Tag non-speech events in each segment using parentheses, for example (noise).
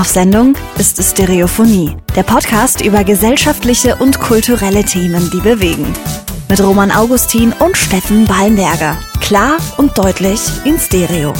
Auf Sendung ist Stereophonie, der Podcast über gesellschaftliche und kulturelle Themen, die bewegen. Mit Roman Augustin und Steffen Ballenberger. Klar und deutlich in Stereo.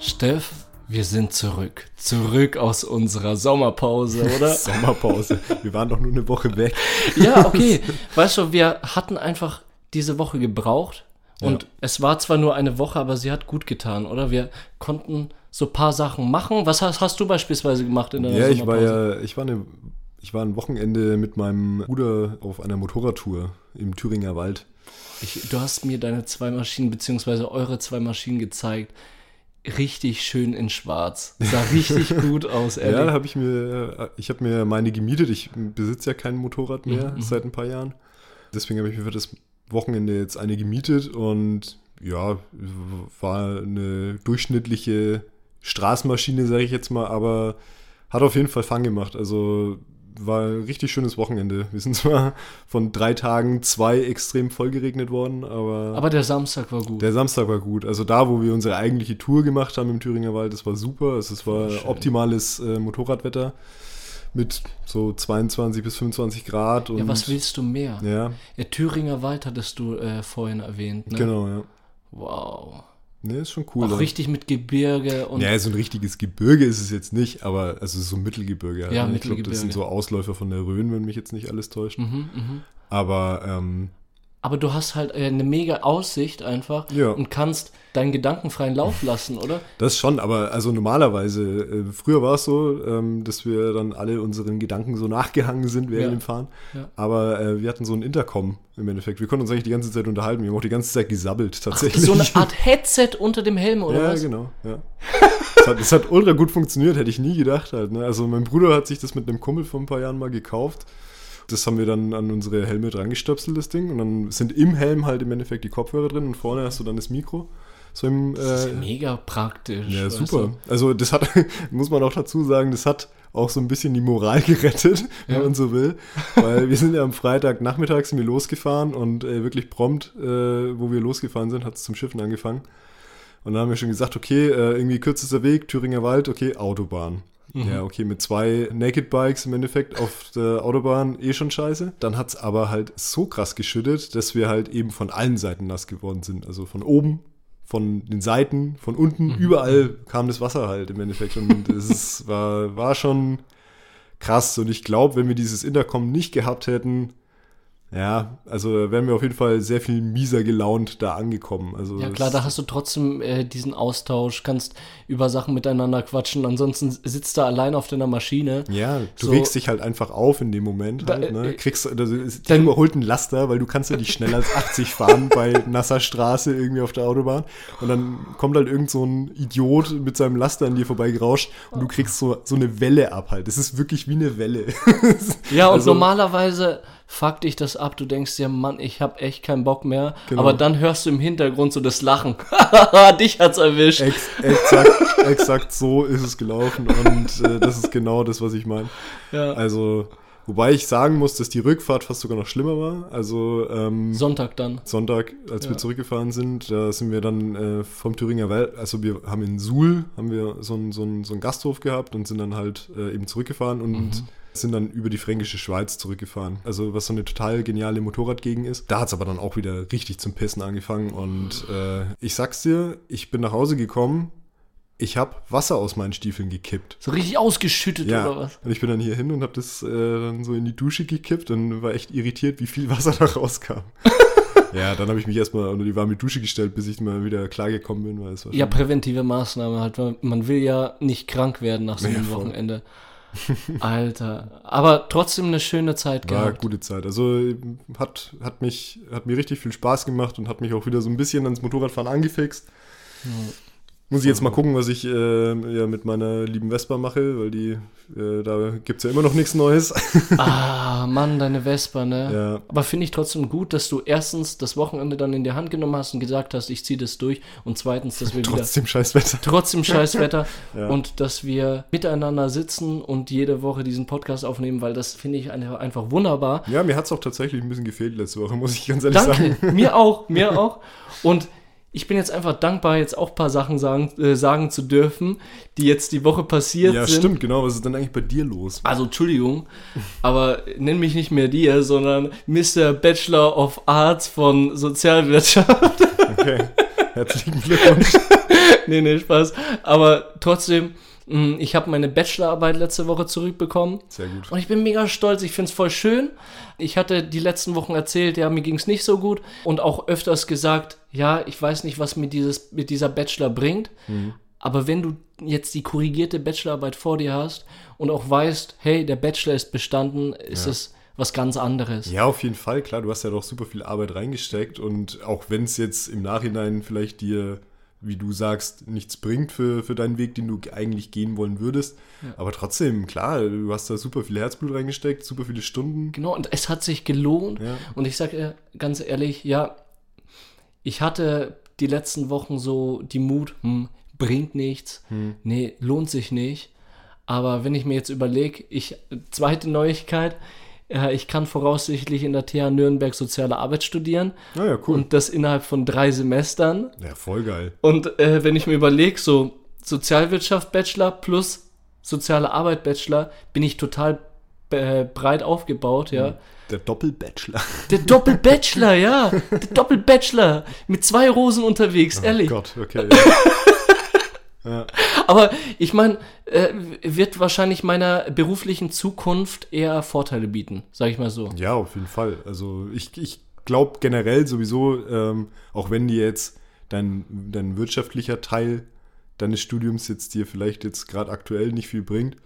Steff, wir sind zurück. Zurück aus unserer Sommerpause, oder? (laughs) Sommerpause. Wir waren doch nur eine Woche weg. ja, okay. Weißt du, wir hatten einfach diese Woche gebraucht. Und ja. es war zwar nur eine Woche, aber sie hat gut getan, oder? Wir konnten so ein paar Sachen machen. Was hast, hast du beispielsweise gemacht in der Ja, ich war ja, ich war eine, ich war ein Wochenende mit meinem Bruder auf einer Motorradtour im Thüringer Wald. Ich, du hast mir deine zwei Maschinen, beziehungsweise eure zwei Maschinen gezeigt richtig schön in schwarz. Sah (laughs) richtig gut aus, ehrlich. Ja, habe ich mir, ich habe mir meine gemietet. Ich besitze ja kein Motorrad mehr mhm. seit ein paar Jahren. Deswegen habe ich mir für das Wochenende jetzt eine gemietet und ja, war eine durchschnittliche Straßenmaschine, sage ich jetzt mal, aber hat auf jeden Fall Fang gemacht. Also war ein richtig schönes Wochenende. Wir sind zwar von drei Tagen zwei extrem voll geregnet worden, aber. Aber der Samstag war gut. Der Samstag war gut. Also da, wo wir unsere eigentliche Tour gemacht haben im Thüringer Wald, das war super. Also es war Schön. optimales äh, Motorradwetter mit so 22 bis 25 Grad. Und, ja, was willst du mehr? Ja. Der Thüringer Wald hattest du äh, vorhin erwähnt, ne? Genau, ja. Wow. Ne, ist schon cool. Auch richtig mit Gebirge und. Ja, so ein richtiges Gebirge ist es jetzt nicht, aber also so Mittelgebirge. Ja, ne? Mittelgebirge. Ich glaube, das sind so Ausläufer von der Rhön, wenn mich jetzt nicht alles täuscht. Mhm, mh. Aber ähm, aber du hast halt äh, eine mega Aussicht einfach ja. und kannst deinen gedankenfreien Lauf lassen, oder? Das schon, aber also normalerweise, äh, früher war es so, ähm, dass wir dann alle unseren Gedanken so nachgehangen sind während ja. dem Fahren. Ja. Aber äh, wir hatten so ein Intercom im Endeffekt. Wir konnten uns eigentlich die ganze Zeit unterhalten. Wir haben auch die ganze Zeit gesabbelt, tatsächlich. Ach, so eine (laughs) Art Headset unter dem Helm, oder ja, was? Ja, genau. Ja. das, hat, das hat ultra gut funktioniert, hätte ich nie gedacht halt. Ne? Also mein Bruder hat sich das mit einem Kumpel vor ein paar Jahren mal gekauft. Das haben wir dann an unsere Helme dran gestöpselt, das Ding. Und dann sind im Helm halt im Endeffekt die Kopfhörer drin und vorne hast du dann das Mikro. So im, das ist äh, mega praktisch. Ja, super. Du? Also das hat, (laughs) muss man auch dazu sagen, das hat auch so ein bisschen die Moral (laughs) gerettet, wenn ja. man so will. Weil wir sind ja am Freitag nachmittags sind wir losgefahren und äh, wirklich prompt, äh, wo wir losgefahren sind, hat es zum Schiffen angefangen. Und dann haben wir schon gesagt, okay, äh, irgendwie kürzester Weg, Thüringer Wald, okay, Autobahn. Mhm. Ja, okay, mit zwei Naked Bikes im Endeffekt auf der Autobahn eh schon scheiße. Dann hat es aber halt so krass geschüttet, dass wir halt eben von allen Seiten nass geworden sind. Also von oben, von den Seiten, von unten, mhm. überall kam das Wasser halt im Endeffekt. Und es war, war schon krass. Und ich glaube, wenn wir dieses Intercom nicht gehabt hätten, ja, also wären wir auf jeden Fall sehr viel mieser gelaunt da angekommen. Also ja klar, da hast du trotzdem äh, diesen Austausch, kannst über Sachen miteinander quatschen. Ansonsten sitzt du allein auf deiner Maschine. Ja, du so, regst dich halt einfach auf in dem Moment. Halt, ne? Äh, Kriegst, also, dann überholt ein Laster, weil du kannst ja nicht schneller als 80 fahren (laughs) bei nasser Straße irgendwie auf der Autobahn. Und dann kommt halt irgend so ein Idiot mit seinem Laster an dir vorbeigerauscht und du kriegst so, so eine Welle ab halt. Das ist wirklich wie eine Welle. (laughs) ja, und also, normalerweise fuck dich das ab, du denkst dir, Mann, ich hab echt keinen Bock mehr. Genau. Aber dann hörst du im Hintergrund so das Lachen. (laughs) Dich hat's erwischt. Ex exakt, exakt so ist es gelaufen und äh, das ist genau das, was ich meine. Ja. Also, wobei ich sagen muss, dass die Rückfahrt fast sogar noch schlimmer war. Also ähm, Sonntag dann. Sonntag, als ja. wir zurückgefahren sind, da sind wir dann äh, vom Thüringer Wald, also wir haben in Suhl haben wir so einen so so ein Gasthof gehabt und sind dann halt äh, eben zurückgefahren und mhm sind dann über die fränkische Schweiz zurückgefahren. Also was so eine total geniale Motorradgegend ist. Da hat es aber dann auch wieder richtig zum Pissen angefangen. Und äh, ich sag's dir, ich bin nach Hause gekommen. Ich habe Wasser aus meinen Stiefeln gekippt. So richtig ausgeschüttet ja. oder was? Und ich bin dann hier hin und habe das äh, dann so in die Dusche gekippt und war echt irritiert, wie viel (laughs) Wasser da rauskam. (laughs) ja, dann habe ich mich erstmal unter die warme Dusche gestellt, bis ich mal wieder klargekommen bin. Weil es war ja, präventive Maßnahme halt. Man will ja nicht krank werden nach so einem ja, Wochenende. (laughs) Alter. Aber trotzdem eine schöne Zeit gehabt. War eine gute Zeit. Also hat, hat, mich, hat mir richtig viel Spaß gemacht und hat mich auch wieder so ein bisschen ans Motorradfahren angefixt. Muss ich jetzt mal gucken, was ich äh, ja, mit meiner lieben Vespa mache, weil die, äh, da gibt es ja immer noch nichts Neues. (laughs) Ah, Mann, deine Vespa, ne? Ja. Aber finde ich trotzdem gut, dass du erstens das Wochenende dann in die Hand genommen hast und gesagt hast, ich ziehe das durch. Und zweitens, dass wir wieder Trotzdem scheiß Wetter. trotzdem scheiß (laughs) Wetter Ja. und dass wir miteinander sitzen und jede Woche diesen Podcast aufnehmen, weil das finde ich einfach wunderbar. Ja, mir hat es auch tatsächlich ein bisschen gefehlt letzte Woche, muss ich ganz ehrlich sagen. Danke, mir auch, mir (laughs) auch. Und ich bin jetzt einfach dankbar, jetzt auch ein paar Sachen sagen, äh, sagen zu dürfen, die jetzt die Woche passiert Ja, sind. stimmt, genau. Was ist denn eigentlich bei dir los? Also Entschuldigung, aber nenn mich nicht mehr dir, sondern Mr. Bachelor of Arts von Sozialwirtschaft. Okay. Herzlichen Glückwunsch. (laughs) nee, nee, Spaß. Aber trotzdem, ich habe meine Bachelorarbeit letzte Woche zurückbekommen. Sehr gut. Und ich bin mega stolz, ich finde es voll schön. Ich hatte die letzten Wochen erzählt, ja, mir ging es nicht so gut und auch öfters gesagt, ja, ich weiß nicht, was mir dieses, mit dieser Bachelor bringt. Aber wenn du jetzt die korrigierte Bachelorarbeit vor dir hast und auch weißt, hey, der Bachelor ist bestanden, ist Ja. es was ganz anderes. Ja, auf jeden Fall, klar, du hast ja doch super viel Arbeit reingesteckt und auch wenn es jetzt im Nachhinein vielleicht dir, wie du sagst, nichts bringt für, für deinen Weg, den du eigentlich gehen wollen würdest, aber trotzdem, klar, du hast da super viel Herzblut reingesteckt, super viele Stunden. Genau, und es hat sich gelohnt. Ja. Und ich sage dir ganz ehrlich, ja, ich hatte die letzten Wochen so die Mut, hm, bringt nichts, nee, lohnt sich nicht. Aber wenn ich mir jetzt überlege, ich, zweite Neuigkeit, äh, ich kann voraussichtlich in der TH Nürnberg soziale Arbeit studieren Naja, cool. und das innerhalb von drei Semestern. ja, voll geil. Und äh, wenn ich mir überlege, so Sozialwirtschaft Bachelor plus soziale Arbeit Bachelor, bin ich total äh, breit aufgebaut, ja. Der Doppelbachelor. (laughs) Der Doppel-Bachelor, ja. Der Doppel-Bachelor. Mit zwei Rosen unterwegs, ehrlich. Oh Gott, okay. Ja. Aber ich meine, äh, wird wahrscheinlich meiner beruflichen Zukunft eher Vorteile bieten, sag ich mal so. Ja, auf jeden Fall. Also ich, ich glaube generell sowieso, ähm, auch wenn dir jetzt dein, dein wirtschaftlicher Teil deines Studiums jetzt dir vielleicht jetzt gerade aktuell nicht viel bringt,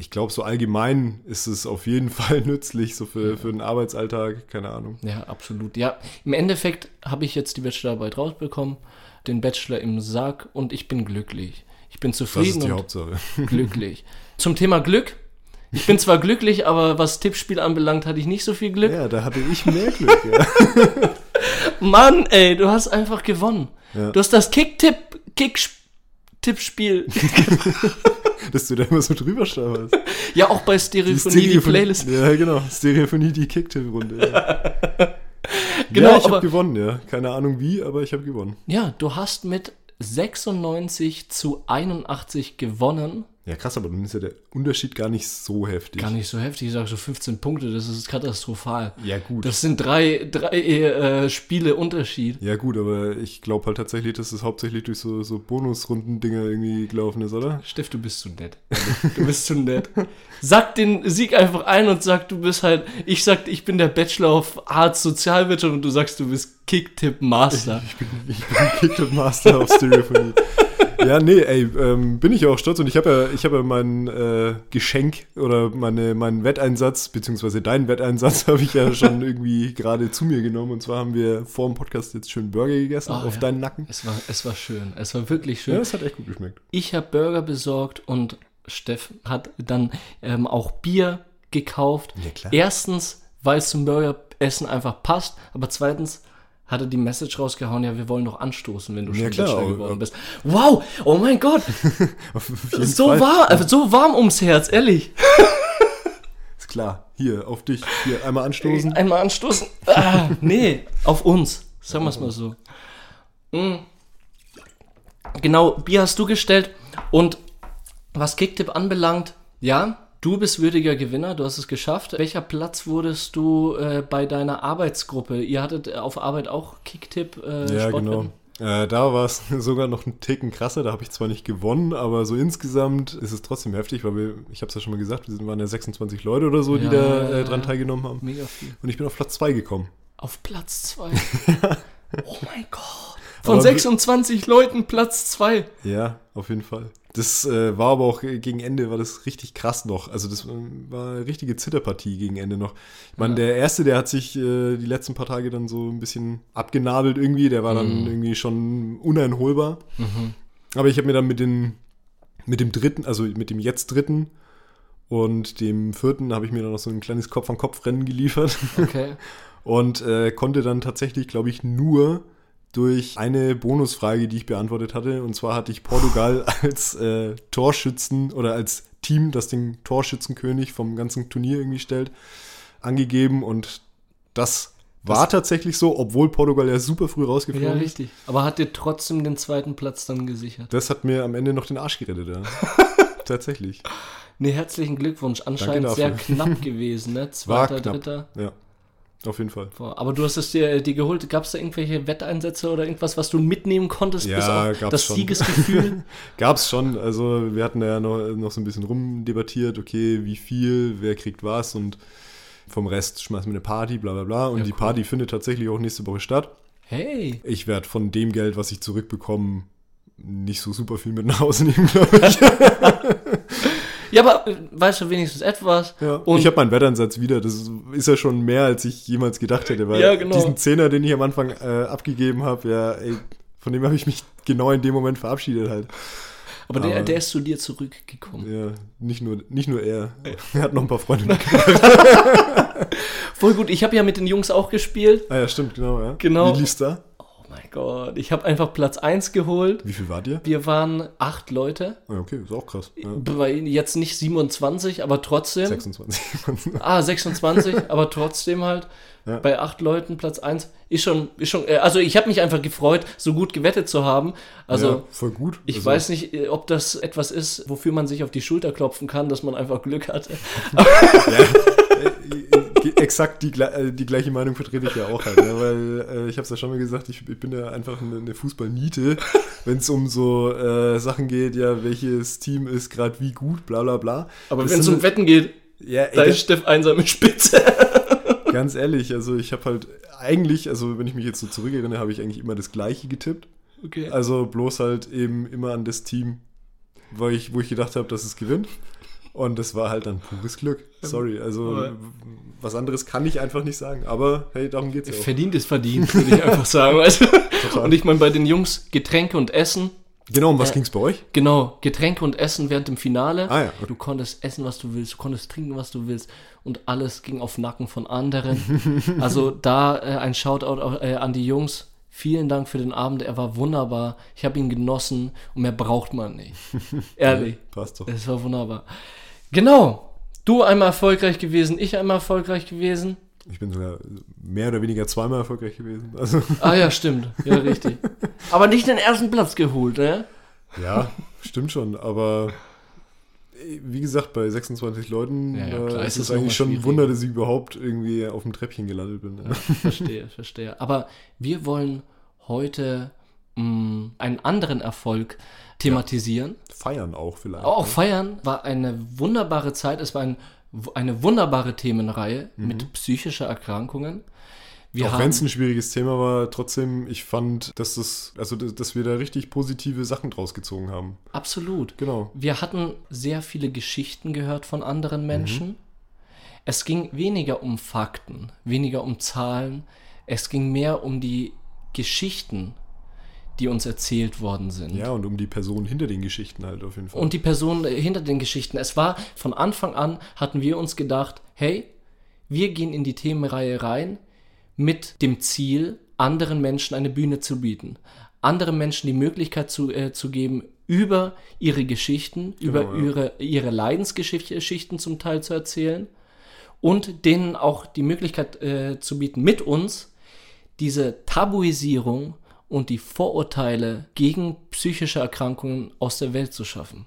ich glaube, so allgemein ist es auf jeden (laughs) Fall nützlich, so für, für den Arbeitsalltag, keine Ahnung. Ja, absolut. Ja, im Endeffekt habe ich jetzt die Bachelorarbeit rausbekommen, den Bachelor im Sack und ich bin glücklich. Ich bin Das zufrieden ist die und Hauptsache. (laughs) glücklich. Zum Thema Glück. Ich bin zwar glücklich, aber was Tippspiel anbelangt, hatte ich nicht so viel Glück. Ja, da hatte ich mehr Glück. Ja. (laughs) Mann, ey, du hast einfach gewonnen. Ja. Du hast das Kick-Tipp, Kick-Tippspiel. (laughs) Dass du da immer so drüber stauberst. ja, auch bei Stereophonie, die, Playlist. Ja, genau. Stereophonie, die Kicktipp-Runde. Ja. (laughs) Genau, ja, ich habe gewonnen, ja. Keine Ahnung wie, aber ich habe gewonnen. Ja, du hast mit 96 zu 81 gewonnen. Ja, krass, aber dann ist ja der Unterschied gar nicht so heftig. Gar nicht so heftig, ich sage so 15 Punkte, das ist katastrophal. Ja, gut. Das sind drei, drei äh, Spiele Unterschied. ja, gut, aber ich glaube halt tatsächlich, dass es hauptsächlich durch so, so Bonusrunden-Dinger irgendwie gelaufen ist, oder? Steff, du bist zu nett. Du bist zu nett. Sag den Sieg einfach ein und sag, du bist halt, ich sag, ich bin der Bachelor of Arts Sozialwirtschaft und du sagst, du bist Kick-Tipp Master. Ich bin, ich bin Kicked Master of Stereophonie. Ja, nee, ey, ähm, bin ich auch stolz und ich habe ja, ich habe ja mein äh, Geschenk oder meine, meinen Wetteinsatz, beziehungsweise deinen Wetteinsatz (laughs) habe ich ja schon irgendwie gerade zu mir genommen und zwar haben wir vor dem Podcast jetzt schön Burger gegessen Ah, auf ja. deinen Nacken. Es war, es war schön. Es war wirklich schön. Ja, das hat echt gut geschmeckt. Ich habe Burger besorgt und Steff hat dann ähm, auch Bier gekauft. Ja, klar. Erstens, weil es zum Burgeressen einfach passt, aber zweitens hat er die Message rausgehauen, ja, wir wollen doch anstoßen, wenn du Ja, schon klar, geworden bist. Wow, oh mein Gott, (laughs) jeden so Fall. warm, also so warm ums Herz, ehrlich. (laughs) Ist klar. Hier, auf dich. Hier, einmal anstoßen. Einmal anstoßen. Ah, nee, auf uns. Sagen wir es mal so. Mm. Genau, Bier hast du gestellt. Und was Kicktipp anbelangt, ja, du bist würdiger Gewinner, du hast es geschafft. Welcher Platz wurdest du äh, bei deiner Arbeitsgruppe? Ihr hattet äh, auf Arbeit auch Kicktipp äh, Ja, Sportwetten? genau. Äh, da war es (laughs) sogar noch ein Ticken krasser. Da habe ich zwar nicht gewonnen, aber so insgesamt ist es trotzdem heftig, weil wir, ich habe es ja schon mal gesagt, wir sind- waren ja 26 Leute oder so, die Ja, da ja, äh, dran teilgenommen haben. Mega viel. Und ich bin auf Platz 2 gekommen. Auf Platz 2. (laughs) oh mein Gott. Von Aber- 26 Leuten Platz 2. Ja, auf jeden Fall. Das äh, war aber auch gegen Ende war das richtig krass noch. Also das äh, war eine richtige Zitterpartie gegen Ende noch. Ich meine, Ja. der erste, der hat sich äh, die letzten paar Tage dann so ein bisschen abgenabelt irgendwie. Der war dann Mhm. irgendwie schon uneinholbar. Aber ich habe mir dann mit, den, mit dem dritten, also mit dem jetzt dritten und dem vierten habe ich mir dann noch so ein kleines Kopf-an-Kopf-Rennen geliefert. Okay. (laughs) und äh, konnte dann tatsächlich, glaube ich, nur durch eine Bonusfrage, die ich beantwortet hatte. Und zwar hatte ich Portugal (laughs) als äh, Torschützen oder als Team, das den Torschützenkönig vom ganzen Turnier irgendwie stellt, angegeben. Und das war Das- tatsächlich so, obwohl Portugal ja super früh Ja, rausgeflogen ist. richtig. Aber hat dir trotzdem den zweiten Platz dann gesichert? Das hat mir am Ende noch den Arsch gerettet, ja. (laughs) tatsächlich. Nee, herzlichen Glückwunsch. Anscheinend sehr knapp (laughs) gewesen, ne? Zweiter, dritter. Ja, auf jeden Fall. Aber du hast es dir, dir geholt. Gab es da irgendwelche Wetteinsätze oder irgendwas, was du mitnehmen konntest? Ja, bis auf das schon. Siegesgefühl? (laughs) Gab's schon, also wir hatten ja noch, noch so ein bisschen rumdebattiert, okay, wie viel, wer kriegt was und vom Rest schmeißen wir eine Party, bla bla bla. Und Ja, die cool. Party findet tatsächlich auch nächste Woche statt. Hey. Ich werde von dem Geld, was ich zurückbekomme, nicht so super viel mit nach Hause nehmen, glaube ich. (laughs) Ja, aber äh, weißt du wenigstens etwas? Ja. Und ich habe meinen Wettansatz wieder. Das ist- ja schon mehr, als ich jemals gedacht hätte. Weil Ja, genau. diesen Zehner, den ich am Anfang äh, abgegeben habe, ja, ey, von dem habe ich mich genau in dem Moment verabschiedet halt. aber der, aber- der ist zu dir zurückgekommen. Ja, nicht nur, nicht nur er. Er hat noch ein paar Freunde. (laughs) (laughs) Voll gut. Ich habe ja mit den Jungs auch gespielt. ah ja, stimmt, genau. Ja. Genau. Wie lief's da? Gott. Ich habe einfach Platz 1 geholt. Wie viel wart ihr? Wir waren acht Leute. Ah, okay, ist auch krass. Ja. Bei- Jetzt nicht 27, aber trotzdem. 26. (laughs) Ah, 26, aber trotzdem halt. Ja. Bei acht Leuten Platz 1 ist schon, ist schon, äh, also ich habe mich einfach gefreut, so gut gewettet zu haben. Also ja, voll gut. ich also, weiß nicht, äh, ob das etwas ist, wofür man sich auf die Schulter klopfen kann, dass man einfach Glück hatte. (laughs) (laughs) Exakt die, äh, die gleiche Meinung vertrete ich ja auch halt, ne? weil äh, ich habe es ja schon mal gesagt, ich, ich bin ja einfach eine, eine Fußballniete, wenn es um so äh, Sachen geht, ja, welches Team ist gerade wie gut, bla bla bla. Aber wenn es um Wetten geht, ja, ey, da ist Steff einsam in Spitze. (laughs) Ganz ehrlich, also ich habe halt eigentlich, also wenn ich mich jetzt so zurückerinnere, habe ich eigentlich immer das Gleiche getippt. Okay. Also bloß halt eben immer an das Team, wo ich, wo ich gedacht habe, dass es gewinnt. Und das war halt dann pures Glück. Sorry, also Aber- was anderes kann ich einfach nicht sagen. Aber hey, darum geht's ja auch. Verdient ist verdient, würde ich einfach sagen. (laughs) Weißt du? Und ich meine, bei den Jungs Getränke und Essen, Genau, um was Äh, ging's bei euch? Genau, Getränke und Essen während dem Finale. Ah ja, okay. Du konntest essen, was du willst, du konntest trinken, was du willst und alles ging auf Nacken von anderen. (laughs) also da äh, ein Shoutout auch, äh, an die Jungs. Vielen Dank für den Abend, er war wunderbar. Ich habe ihn genossen und mehr braucht man nicht. (laughs) Ehrlich, Passt doch. es war wunderbar. Genau, du einmal erfolgreich gewesen, ich einmal erfolgreich gewesen. Ich bin sogar mehr oder weniger zweimal erfolgreich gewesen. Also, (laughs) Ah ja, stimmt, ja richtig. (laughs) Aber nicht den ersten Platz geholt, ne? ja, stimmt schon. Aber wie gesagt, bei 26 Leuten Ja, ja, äh, klar, ist ist es eigentlich schon ein. Wunder, dass ich überhaupt irgendwie auf dem Treppchen gelandet bin. Ja, verstehe, (laughs) verstehe. Aber wir wollen heute mh, einen anderen Erfolg thematisieren. Feiern auch vielleicht. Auch feiern war eine wunderbare Zeit. Es war ein, eine wunderbare Themenreihe mit psychischer Erkrankungen. Wir auch wenn es ein schwieriges Thema war, trotzdem, ich fand, dass das, also dass wir da richtig positive Sachen draus gezogen haben. absolut. Genau. Wir hatten sehr viele Geschichten gehört von anderen Menschen. Es ging weniger um Fakten, weniger um Zahlen. Es ging mehr um die Geschichten, die uns erzählt worden sind. Ja, und um die Person hinter den Geschichten halt auf jeden Fall. Und die Person äh, hinter den Geschichten. Es war von Anfang an, hatten wir uns gedacht, hey, wir gehen in die Themenreihe rein mit dem Ziel, anderen Menschen eine Bühne zu bieten. Anderen Menschen die Möglichkeit zu, äh, zu geben, über ihre Geschichten, über ja. ihre, ihre Leidensgeschichten zum Teil zu erzählen und denen auch die Möglichkeit äh, zu bieten, mit uns diese Tabuisierung und die Vorurteile gegen psychische Erkrankungen aus der Welt zu schaffen.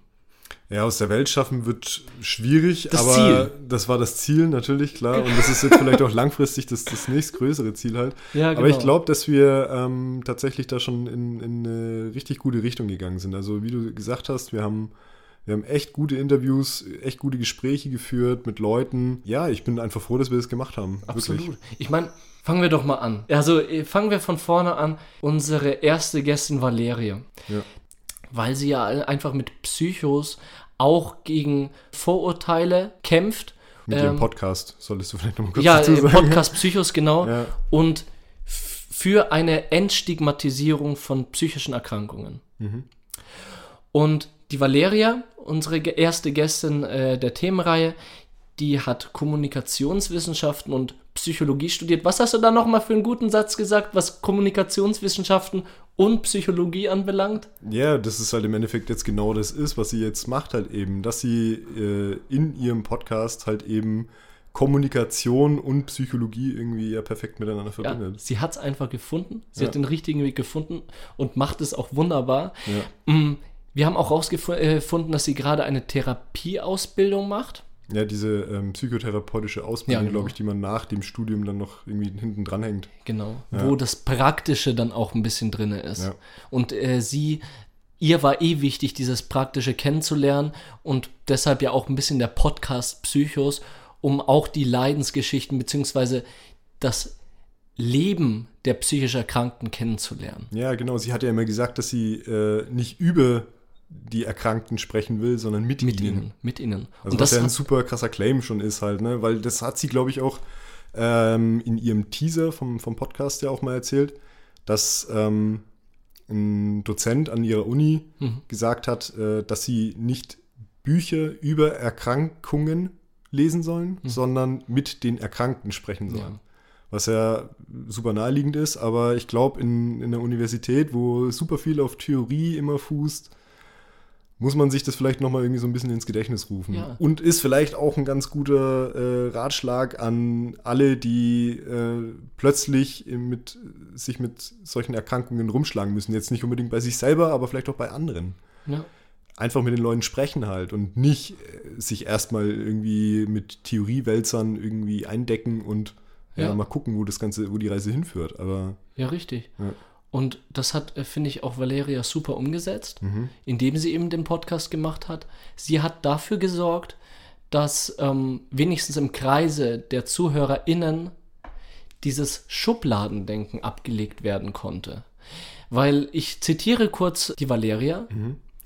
Ja, aus der Welt schaffen wird schwierig, Das aber Ziel. das war das Ziel natürlich, klar. Und das ist jetzt vielleicht auch langfristig das, das nächstgrößere Ziel halt. Ja, Aber ich genau. glaube, dass wir ähm, tatsächlich da schon in, in eine richtig gute Richtung gegangen sind. Also wie du gesagt hast, wir haben, wir haben echt gute Interviews, echt gute Gespräche geführt mit Leuten. Ja, ich bin einfach froh, dass wir das gemacht haben. Absolut. Wirklich. Ich meine, fangen wir doch mal an. Also äh, fangen wir von vorne an. Unsere erste Gästin Valerie. Ja. Weil sie ja einfach mit Psychos auch gegen Vorurteile kämpft. Mit Ähm, dem Podcast solltest du vielleicht noch mal kurz Ja, dazu äh, sagen. Podcast Psychos, genau. Ja. Und für eine Entstigmatisierung von psychischen Erkrankungen. Mhm. Und die Valeria, unsere erste Gästin äh, der Themenreihe, die hat Kommunikationswissenschaften und Psychologie studiert. Was hast du da nochmal für einen guten Satz gesagt, was Kommunikationswissenschaften und Psychologie anbelangt? Ja, das ist halt im Endeffekt jetzt genau das ist, was sie jetzt macht halt eben, dass sie äh, in ihrem Podcast halt eben Kommunikation und Psychologie irgendwie ja perfekt miteinander Ja, verbindet. sie hat es einfach gefunden. Sie Ja. hat den richtigen Weg gefunden und macht es auch wunderbar. Ja. Mm, Wir haben auch herausgefunden, dass sie gerade eine Therapieausbildung macht. Ja, diese ähm, psychotherapeutische Ausbildung, Ja, genau. glaube ich, die man nach dem Studium dann noch irgendwie hinten dran hängt. Genau. Ja. Wo das Praktische dann auch ein bisschen drin ist. Ja. Und äh, sie, ihr war eh wichtig, dieses Praktische kennenzulernen und deshalb ja auch ein bisschen der Podcast Psychos, um auch die Leidensgeschichten beziehungsweise das Leben der psychisch Erkrankten kennenzulernen. Ja, genau. Sie hat ja immer gesagt, dass sie äh, nicht über die Erkrankten sprechen will, sondern mit, Mit ihnen. ihnen. Mit ihnen. Also und was das ja ein super krasser Claim schon ist halt, ne? Weil das hat sie, glaube ich, auch ähm, in ihrem Teaser vom, vom Podcast ja auch mal erzählt, dass ähm, ein Dozent an ihrer Uni Mhm. gesagt hat, äh, dass sie nicht Bücher über Erkrankungen lesen sollen, sondern mit den Erkrankten sprechen sollen. Mhm. Ja. Was ja super naheliegend ist, aber ich glaube, in, in der Universität, wo super viel auf Theorie immer fußt, muss man sich das vielleicht nochmal irgendwie so ein bisschen ins Gedächtnis rufen. Ja. Und ist vielleicht auch ein ganz guter äh, Ratschlag an alle, die äh, plötzlich mit, sich mit solchen Erkrankungen rumschlagen müssen. Jetzt nicht unbedingt bei sich selber, aber vielleicht auch bei anderen. ja. Einfach mit den Leuten sprechen halt und nicht äh, sich erstmal irgendwie mit Theoriewälzern irgendwie eindecken und ja. Ja. mal gucken, wo das Ganze, wo die Reise hinführt. Aber Ja, richtig. Und das hat, äh, finde ich, auch Valeria super umgesetzt, Mhm. indem sie eben den Podcast gemacht hat. Sie hat dafür gesorgt, dass ähm, wenigstens im Kreise der ZuhörerInnen dieses Schubladendenken abgelegt werden konnte. Weil ich zitiere kurz die Valeria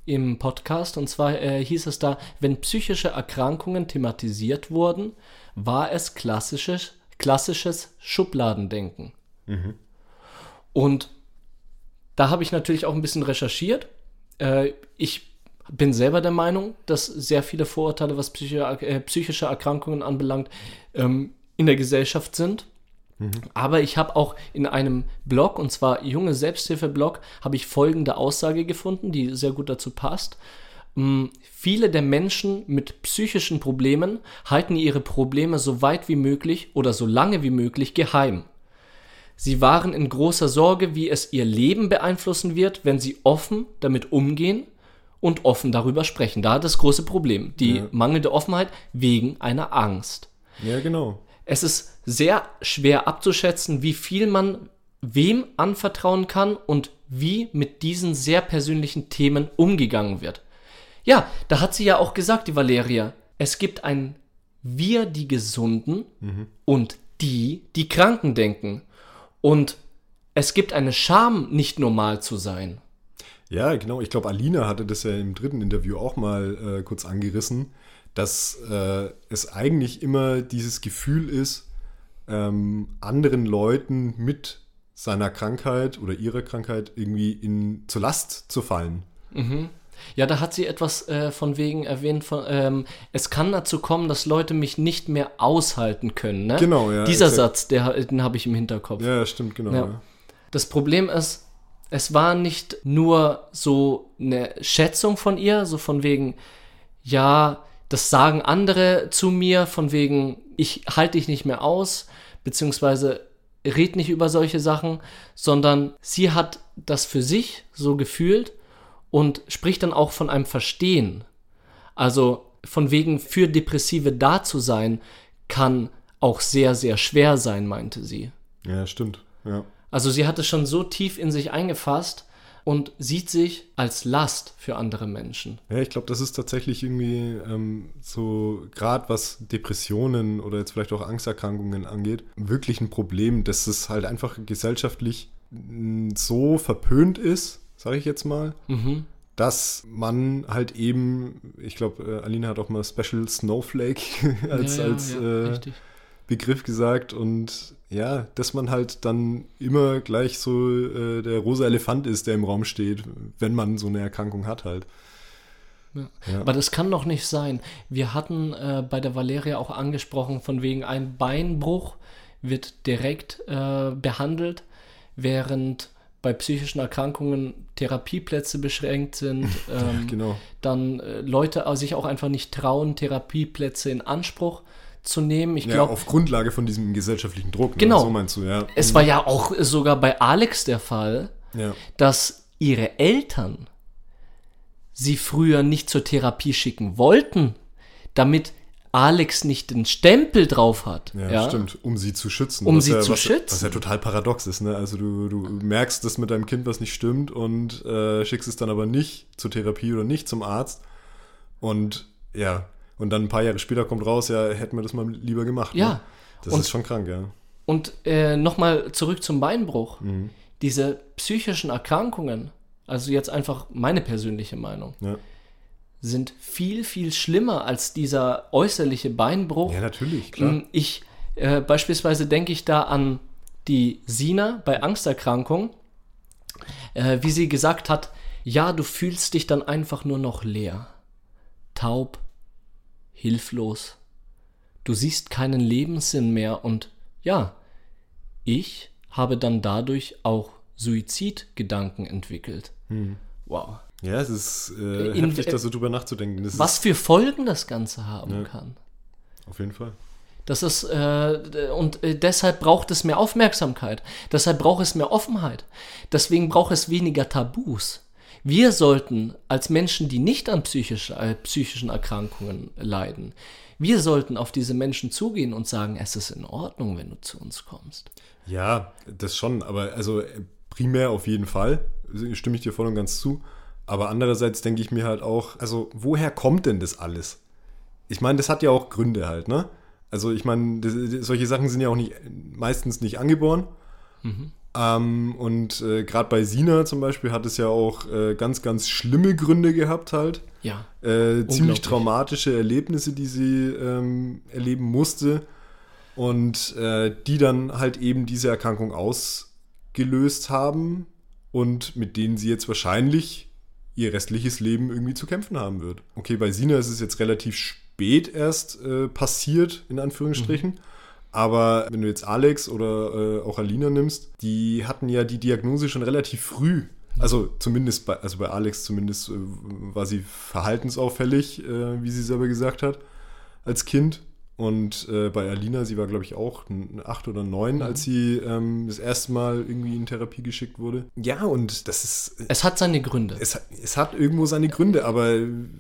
im Podcast und zwar äh, hieß es da, wenn psychische Erkrankungen thematisiert wurden, war es klassisches, klassisches Schubladendenken. Und da habe ich natürlich auch ein bisschen recherchiert. Äh, ich bin selber der Meinung, dass sehr viele Vorurteile, was psychische, äh, psychische Erkrankungen anbelangt, ähm, in der Gesellschaft sind. Aber ich habe auch in einem Blog, und zwar Junge Selbsthilfe-Blog, habe ich folgende Aussage gefunden, die sehr gut dazu passt. Mm, Viele der Menschen mit psychischen Problemen halten ihre Probleme so weit wie möglich oder so lange wie möglich geheim. Sie waren in großer Sorge, wie es ihr Leben beeinflussen wird, wenn sie offen damit umgehen und offen darüber sprechen. Da das große Problem, die Ja. mangelnde Offenheit wegen einer Angst. ja, genau. Es ist sehr schwer abzuschätzen, wie viel man wem anvertrauen kann und wie mit diesen sehr persönlichen Themen umgegangen wird. Ja, da hat sie ja auch gesagt, die Valeria, es gibt ein Wir, die Gesunden und die, die Kranken denken. Und es gibt eine Scham, nicht normal zu sein. Ja, genau. Ich glaube, Alina hatte das ja im dritten Interview auch mal äh, kurz angerissen, dass äh, es eigentlich immer dieses Gefühl ist, ähm, anderen Leuten mit seiner Krankheit oder ihrer Krankheit irgendwie in, zur Last zu fallen. Ja, da hat sie etwas äh, von wegen erwähnt, von, ähm, es kann dazu kommen, dass Leute mich nicht mehr aushalten können. Ne? Genau, ja, Dieser exakt. Satz, der, den habe ich im Hinterkopf. Ja, stimmt, genau. Ja. Ja. Das Problem ist, es war nicht nur so eine Schätzung von ihr, so von wegen, ja, das sagen andere zu mir, von wegen, ich halte dich nicht mehr aus, beziehungsweise red nicht über solche Sachen, sondern sie hat das für sich so gefühlt und spricht dann auch von einem Verstehen. Also von wegen für Depressive da zu sein, kann auch sehr, sehr schwer sein, meinte sie. ja, stimmt. Ja. Also sie hat es schon so tief in sich eingefasst und sieht sich als Last für andere Menschen. Ja, ich glaube, das ist tatsächlich irgendwie ähm, so, gerade was Depressionen oder jetzt vielleicht auch Angsterkrankungen angeht, wirklich ein Problem, dass es halt einfach gesellschaftlich so verpönt ist, sage ich jetzt mal, Mhm. dass man halt eben, ich glaube, äh, Alina hat auch mal Special Snowflake (laughs) als, Ja, ja, als ja, äh. Begriff gesagt und ja, dass man halt dann immer gleich so äh, der rosa Elefant ist, der im Raum steht, wenn man so eine Erkrankung hat halt. Ja. Ja. Aber das kann doch nicht sein. Wir hatten äh, bei der Valeria auch angesprochen, von wegen ein Beinbruch wird direkt äh, behandelt, während bei psychischen Erkrankungen Therapieplätze beschränkt sind, (laughs) ähm, genau. dann äh, Leute sich auch einfach nicht trauen, Therapieplätze in Anspruch zu nehmen. Ich ja, glaube auf Grundlage von diesem gesellschaftlichen Druck. Ne? Genau. So meinst du, ja. Es war ja auch sogar bei Alex der Fall, ja. dass ihre Eltern sie früher nicht zur Therapie schicken wollten, damit Alex nicht den Stempel drauf hat. Ja, ja? stimmt, um sie zu schützen. Um sie ja, zu was, schützen. Was ja total paradox ist, ne? Also du, du merkst, dass mit deinem Kind was nicht stimmt und äh, schickst es dann aber nicht zur Therapie oder nicht zum Arzt. Und ja, und dann ein paar Jahre später kommt raus, ja, hätten wir das mal lieber gemacht. Ja. Ne? Das und, ist schon krank, ja. Und äh, nochmal zurück zum Beinbruch. Mhm. Diese psychischen Erkrankungen, also jetzt einfach meine persönliche Meinung, ja. Sind viel, viel schlimmer als dieser äußerliche Beinbruch. Ja, natürlich, klar. Ich, äh, beispielsweise denke ich da an die Sina bei Angsterkrankung, äh, wie sie gesagt hat, ja, du fühlst dich dann einfach nur noch leer, taub, hilflos. Du siehst keinen Lebenssinn mehr und ja, ich habe dann dadurch auch Suizidgedanken entwickelt. Hm. Wow. Ja, es ist äh, In- heftig, da so drüber nachzudenken. Das Was Ist, für Folgen das Ganze haben Ja. kann. auf jeden Fall. Das ist, äh, und äh, deshalb braucht es mehr Aufmerksamkeit. Deshalb braucht es mehr Offenheit. Deswegen braucht es weniger Tabus. Wir sollten als Menschen, die nicht an psychische, äh, psychischen Erkrankungen leiden, wir sollten auf diese Menschen zugehen und sagen, es ist in Ordnung, wenn du zu uns kommst. Ja, das schon, aber also primär auf jeden Fall, stimme ich dir voll und ganz zu. Aber andererseits denke ich mir halt auch, also woher kommt denn das alles? Ich meine, das hat ja auch Gründe halt, ne? Also ich meine, das, solche Sachen sind ja auch nicht meistens nicht angeboren. Ähm, und äh, gerade bei Sina zum Beispiel hat es ja auch äh, ganz, ganz schlimme Gründe gehabt halt. Ja. Äh, ziemlich traumatische Erlebnisse, die sie ähm, erleben musste und äh, die dann halt eben diese Erkrankung ausgelöst haben und mit denen sie jetzt wahrscheinlich ihr restliches Leben irgendwie zu kämpfen haben wird. Okay, bei Sina ist es jetzt relativ spät erst äh, passiert, in Anführungsstrichen. Aber wenn du jetzt Alex oder äh, auch Alina nimmst, die hatten ja die Diagnose schon relativ früh. Also zumindest bei, also bei Alex zumindest äh, war sie verhaltensauffällig, äh, wie sie selber gesagt hat, als Kind. Und äh, bei Alina, sie war, glaube ich, auch acht oder neun, als sie ähm, das erste Mal irgendwie in Therapie geschickt wurde. Ja, und das ist. Es hat seine Gründe. Es, hat- es hat irgendwo seine Gründe, aber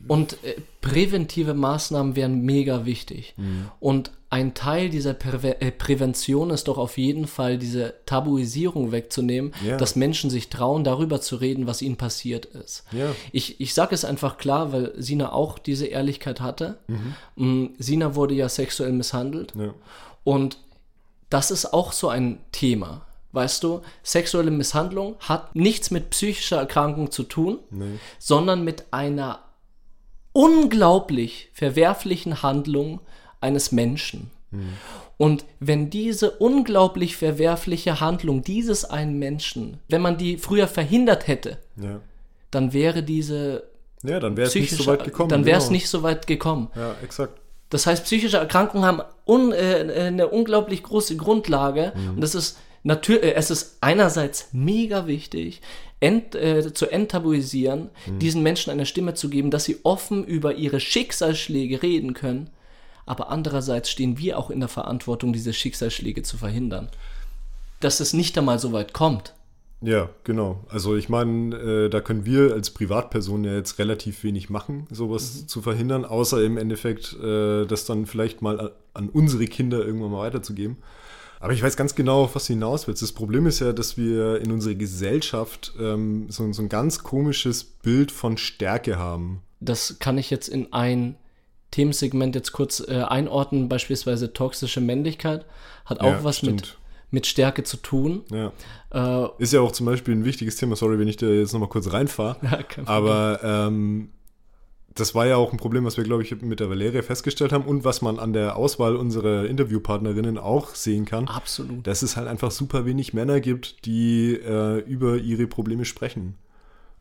Und äh, präventive Maßnahmen wären mega wichtig. Und ein Teil dieser Präve äh, Prävention ist doch auf jeden Fall diese Tabuisierung wegzunehmen, Ja. dass Menschen sich trauen, darüber zu reden, was ihnen passiert ist. Ja. Ich, ich sage es einfach klar, weil Sina auch diese Ehrlichkeit hatte. Mm, Sina wurde ja sexuell misshandelt. ja. Und das ist auch so ein Thema. Weißt du, sexuelle Misshandlung hat nichts mit psychischer Erkrankung zu tun, Nee. sondern mit einer unglaublich verwerflichen Handlung eines Menschen. Und wenn diese unglaublich verwerfliche Handlung dieses einen Menschen, wenn man die früher verhindert hätte, ja. dann wäre diese Ja, dann wäre es nicht so weit gekommen. dann wäre es genau. nicht so weit gekommen. Ja, exakt. Das heißt, psychische Erkrankungen haben un, äh, eine unglaublich große Grundlage Mhm. und es ist natürlich, äh, es ist einerseits mega wichtig, ent, äh, zu enttabuisieren, Mhm. diesen Menschen eine Stimme zu geben, dass sie offen über ihre Schicksalsschläge reden können. Aber andererseits stehen wir auch in der Verantwortung, diese Schicksalsschläge zu verhindern. Dass es nicht einmal so weit kommt. Ja, genau. Also ich meine, äh, da können wir als Privatperson ja jetzt relativ wenig machen, sowas zu verhindern, außer im Endeffekt äh, das dann vielleicht mal an unsere Kinder irgendwann mal weiterzugeben. Aber ich weiß ganz genau, auf was du hinaus willst. Das Problem ist ja, dass wir in unserer Gesellschaft ähm, so, so ein ganz komisches Bild von Stärke haben. Das kann ich jetzt in ein Themensegment jetzt kurz äh, einordnen, beispielsweise toxische Männlichkeit, hat auch Ja, was mit, stimmt. mit Stärke zu tun. Ja. Äh, Ist ja auch zum Beispiel ein wichtiges Thema, sorry, wenn ich da jetzt nochmal kurz reinfahre. (laughs) Aber ähm, das war ja auch ein Problem, was wir, glaube ich, mit der Valeria festgestellt haben und was man an der Auswahl unserer Interviewpartnerinnen auch sehen kann, absolut. dass es halt einfach super wenig Männer gibt, die äh, über ihre Probleme sprechen.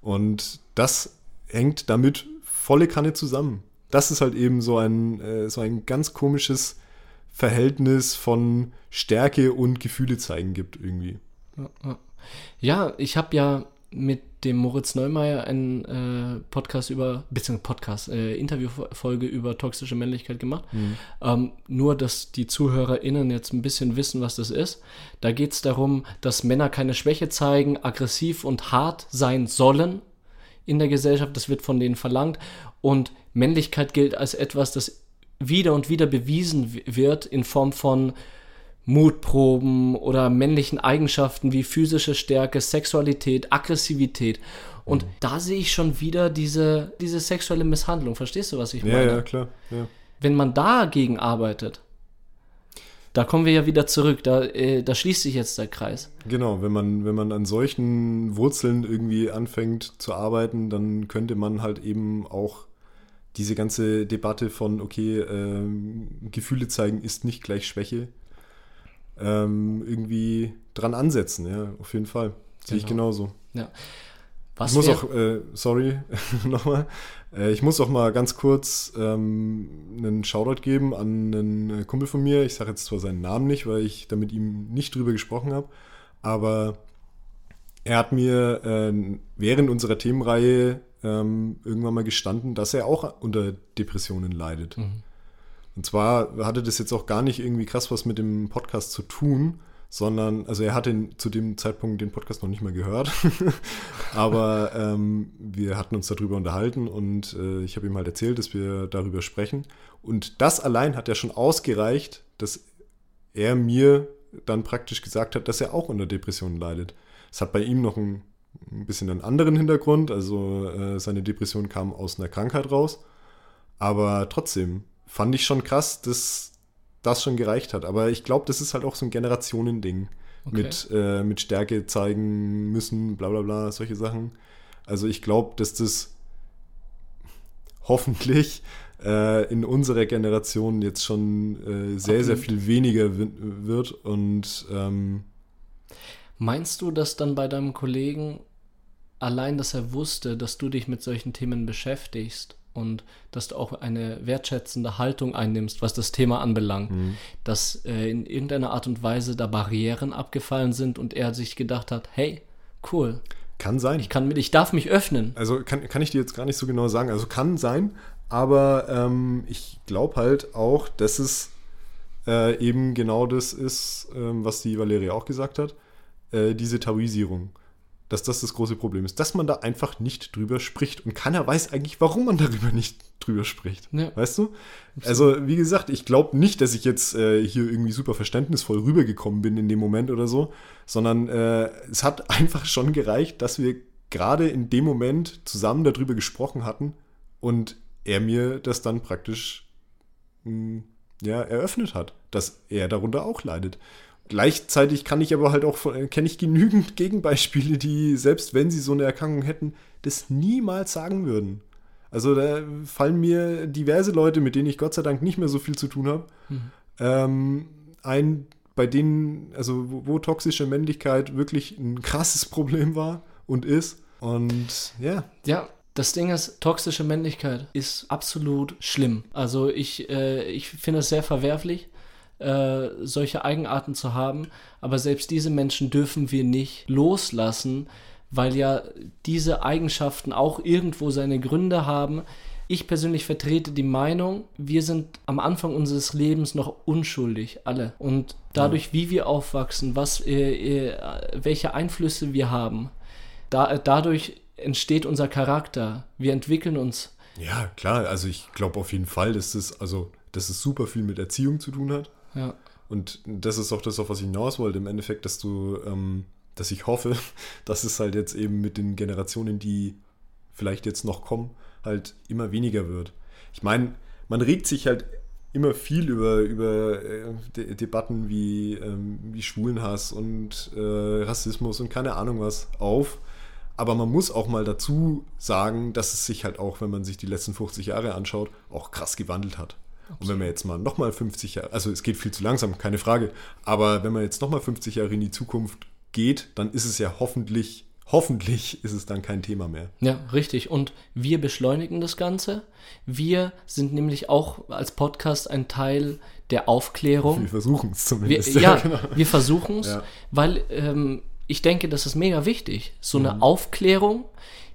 Und das hängt damit volle Kanne zusammen. Das ist halt eben so ein, äh, so ein ganz komisches Verhältnis von Stärke und Gefühle zeigen gibt irgendwie. Ja, ich habe ja mit dem Moritz Neumeier einen äh, Podcast über, beziehungsweise Podcast, äh, Interviewfolge über toxische Männlichkeit gemacht. Mhm. Ähm, nur, dass die ZuhörerInnen jetzt ein bisschen wissen, was das ist. Da geht es darum, dass Männer keine Schwäche zeigen, aggressiv und hart sein sollen in der Gesellschaft. Das wird von denen verlangt. Und Männlichkeit gilt als etwas, das wieder und wieder bewiesen wird in Form von Mutproben oder männlichen Eigenschaften wie physische Stärke, Sexualität, Aggressivität. Und mhm. da sehe ich schon wieder diese, diese sexuelle Misshandlung. Verstehst du, was ich meine? Ja, ja, klar. Ja. Wenn man dagegen arbeitet, da kommen wir ja wieder zurück, da, äh, da schließt sich jetzt der Kreis. Genau, wenn man, wenn man an solchen Wurzeln irgendwie anfängt zu arbeiten, dann könnte man halt eben auch diese ganze Debatte von, okay, äh, Gefühle zeigen ist nicht gleich Schwäche, ähm, irgendwie dran ansetzen, ja, auf jeden Fall. Sehe ich genau. genauso. Ja. Was ich muss auch, äh, sorry, (laughs) nochmal, äh, ich muss auch mal ganz kurz ähm, einen Shoutout geben an einen äh, Kumpel von mir. Ich sage jetzt zwar seinen Namen nicht, weil ich da mit ihm nicht drüber gesprochen habe, aber er hat mir äh, während unserer Themenreihe ähm, irgendwann mal gestanden, dass er auch unter Depressionen leidet. Mhm. Und zwar hatte das jetzt auch gar nicht irgendwie krass was mit dem Podcast zu tun, sondern, also er hatte zu dem Zeitpunkt den Podcast noch nicht mal gehört, (laughs) aber ähm, wir hatten uns darüber unterhalten und äh, ich habe ihm halt erzählt, dass wir darüber sprechen. Und das allein hat ja schon ausgereicht, dass er mir dann praktisch gesagt hat, dass er auch unter Depressionen leidet. Es hat bei ihm noch ein ein bisschen einen anderen Hintergrund. Also äh, seine Depression kam aus einer Krankheit raus. Aber trotzdem fand ich schon krass, dass das schon gereicht hat. Aber ich glaube, das ist halt auch so ein Generationending. Okay. Mit, äh, mit Stärke zeigen müssen, bla bla bla, solche Sachen. Also ich glaube, dass das hoffentlich äh, in unserer Generation jetzt schon äh, sehr, okay. sehr viel weniger wird. Und ähm, Meinst du, dass dann bei deinem Kollegen allein, dass er wusste, dass du dich mit solchen Themen beschäftigst und dass du auch eine wertschätzende Haltung einnimmst, was das Thema anbelangt, mhm. dass äh, in irgendeiner Art und Weise da Barrieren abgefallen sind und er sich gedacht hat, hey, cool. Kann sein. Ich, kann, ich darf mich öffnen. Also kann, kann ich dir jetzt gar nicht so genau sagen. Also kann sein, aber ähm, ich glaube halt auch, dass es äh, eben genau das ist, ähm, was die Valeria auch gesagt hat äh, diese Taoisierung. Dass das das große Problem ist, dass man da einfach nicht drüber spricht. Und keiner weiß eigentlich, warum man darüber nicht drüber spricht. Ja. Weißt du? Also, wie gesagt, ich glaube nicht, dass ich jetzt äh, hier irgendwie super verständnisvoll rübergekommen bin in dem Moment oder so, sondern äh, es hat (laughs) einfach schon gereicht, dass wir gerade in dem Moment zusammen darüber gesprochen hatten und er mir das dann praktisch mh, hm, ja, eröffnet hat, dass er darunter auch leidet. Gleichzeitig kann ich aber halt auch, kenne ich genügend (laughs) Gegenbeispiele, die, selbst wenn sie so eine Erkrankung hätten, das niemals sagen würden. Also da fallen mir diverse Leute, mit denen ich Gott sei Dank nicht mehr so viel zu tun habe, mhm. ähm, ein, bei denen, also wo, wo, toxische Männlichkeit wirklich ein krasses Problem war und ist. Und ja. Ja, das Ding ist, toxische Männlichkeit ist absolut schlimm. Also ich, äh, ich finde es sehr verwerflich. Äh, solche Eigenarten zu haben. Aber selbst diese Menschen dürfen wir nicht loslassen, weil ja diese Eigenschaften auch irgendwo seine Gründe haben. Ich persönlich vertrete die Meinung, wir sind am Anfang unseres Lebens noch unschuldig, alle. Und dadurch, wie wir aufwachsen, was, äh, äh, welche Einflüsse wir haben, da, dadurch entsteht unser Charakter. Wir entwickeln uns. Ja, klar. Also ich glaube auf jeden Fall, dass das, also, dass es super viel mit Erziehung zu tun hat. Und das ist auch das, auf was ich hinaus wollte, im Endeffekt, dass du, ähm, dass ich hoffe, (laughs) dass es halt jetzt eben mit den Generationen, die vielleicht jetzt noch kommen, halt immer weniger wird. Ich meine, man regt sich halt immer viel über, über äh, De Debatten wie, ähm, wie Schwulenhass und äh, Rassismus und keine Ahnung was auf. Aber man muss auch mal dazu sagen, dass es sich halt auch, wenn man sich die letzten 50 Jahre anschaut, auch krass gewandelt hat. Und wenn man jetzt mal nochmal 50 Jahre, also es geht viel zu langsam, keine Frage, aber wenn man jetzt nochmal 50 Jahre in die Zukunft geht, dann ist es ja hoffentlich hoffentlich ist es dann kein Thema mehr. Ja, richtig. Und wir beschleunigen das Ganze. Wir sind nämlich auch als Podcast ein Teil der Aufklärung. Wir versuchen es Wir, zumindest. ja, genau. wir versuchen es, Ja. weil ähm, ich denke, das ist mega wichtig. So Mhm. eine Aufklärung,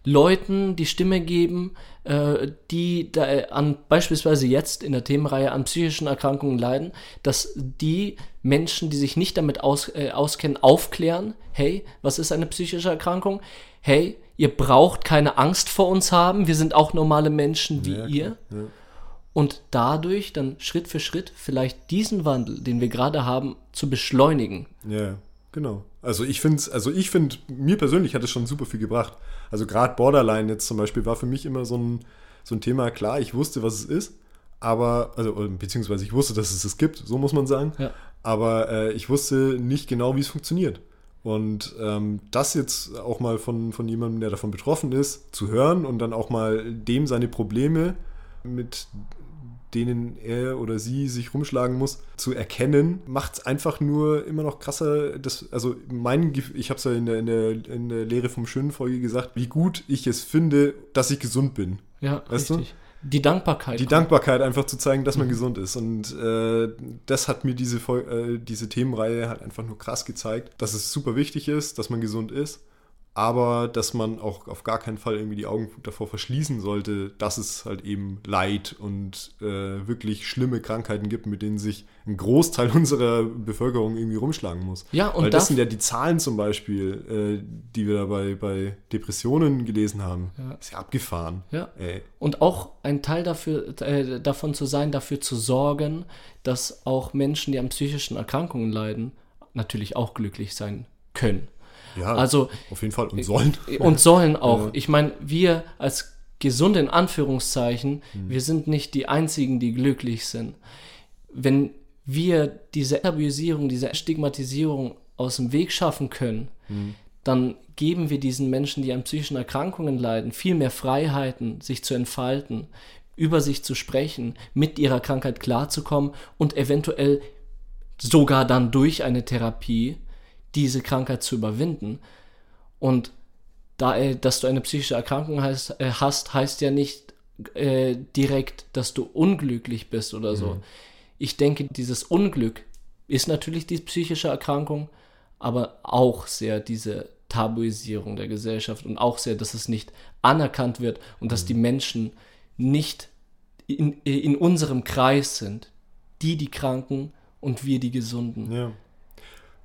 Leuten die Stimme geben, äh, die da äh, an beispielsweise jetzt in der Themenreihe an psychischen Erkrankungen leiden, dass die Menschen, die sich nicht damit aus, äh, auskennen, aufklären, hey, was ist eine psychische Erkrankung? Hey, ihr braucht keine Angst vor uns haben, wir sind auch normale Menschen wie Ja, ihr Ja. und dadurch dann Schritt für Schritt vielleicht diesen Wandel, den wir gerade haben, zu beschleunigen. Ja, genau. Also ich finde, also ich finde, mir persönlich hat es schon super viel gebracht. Also gerade Borderline jetzt zum Beispiel war für mich immer so ein, so ein Thema, klar, ich wusste, was es ist, aber, also, oder beziehungsweise ich wusste, dass es es gibt, so muss man sagen. Ja. Aber äh, ich wusste nicht genau, wie es funktioniert. Und ähm, das jetzt auch mal von, von jemandem, der davon betroffen ist, zu hören und dann auch mal dem seine Probleme, mit denen er oder sie sich rumschlagen muss, zu erkennen, macht es einfach nur immer noch krasser. Das, also mein, ich habe es ja in der, in, der, in der Lehre vom schönen Folge gesagt, wie gut ich es finde, dass ich gesund bin. Ja, Weißt du? richtig. Die Dankbarkeit. Die Dankbarkeit einfach zu zeigen, dass man gesund ist. Und äh, das hat mir diese, äh, diese Themenreihe halt einfach nur krass gezeigt, dass es super wichtig ist, dass man gesund ist, aber dass man auch auf gar keinen Fall irgendwie die Augen davor verschließen sollte, dass es halt eben Leid und äh, wirklich schlimme Krankheiten gibt, mit denen sich ein Großteil (laughs) unserer Bevölkerung irgendwie rumschlagen muss. Ja, und Weil das sind ja die Zahlen zum Beispiel, äh, die wir da bei, bei Depressionen gelesen haben. Ja. Ist ja abgefahren. Ja. Ey. Und auch ein Teil dafür, äh, davon zu sein, dafür zu sorgen, dass auch Menschen, die an psychischen Erkrankungen leiden, natürlich auch glücklich sein können. Ja, Also auf jeden Fall und sollen. (laughs) und sollen auch. Ich meine, wir als gesund in Anführungszeichen, wir sind nicht die einzigen, die glücklich sind. Wenn wir diese Tabuisierung, diese Stigmatisierung aus dem Weg schaffen können, dann geben wir diesen Menschen, die an psychischen Erkrankungen leiden, viel mehr Freiheiten, sich zu entfalten, über sich zu sprechen, mit ihrer Krankheit klarzukommen und eventuell sogar dann durch eine Therapie diese Krankheit zu überwinden. Und da, äh, dass du eine psychische Erkrankung heißt, äh, hast, heißt ja nicht äh, direkt, dass du unglücklich bist oder so. Ich denke, dieses Unglück ist natürlich die psychische Erkrankung, aber auch sehr diese Tabuisierung der Gesellschaft und auch sehr, dass es nicht anerkannt wird und dass die Menschen nicht in, in unserem Kreis sind. Die, die Kranken und wir, die Gesunden. Ja.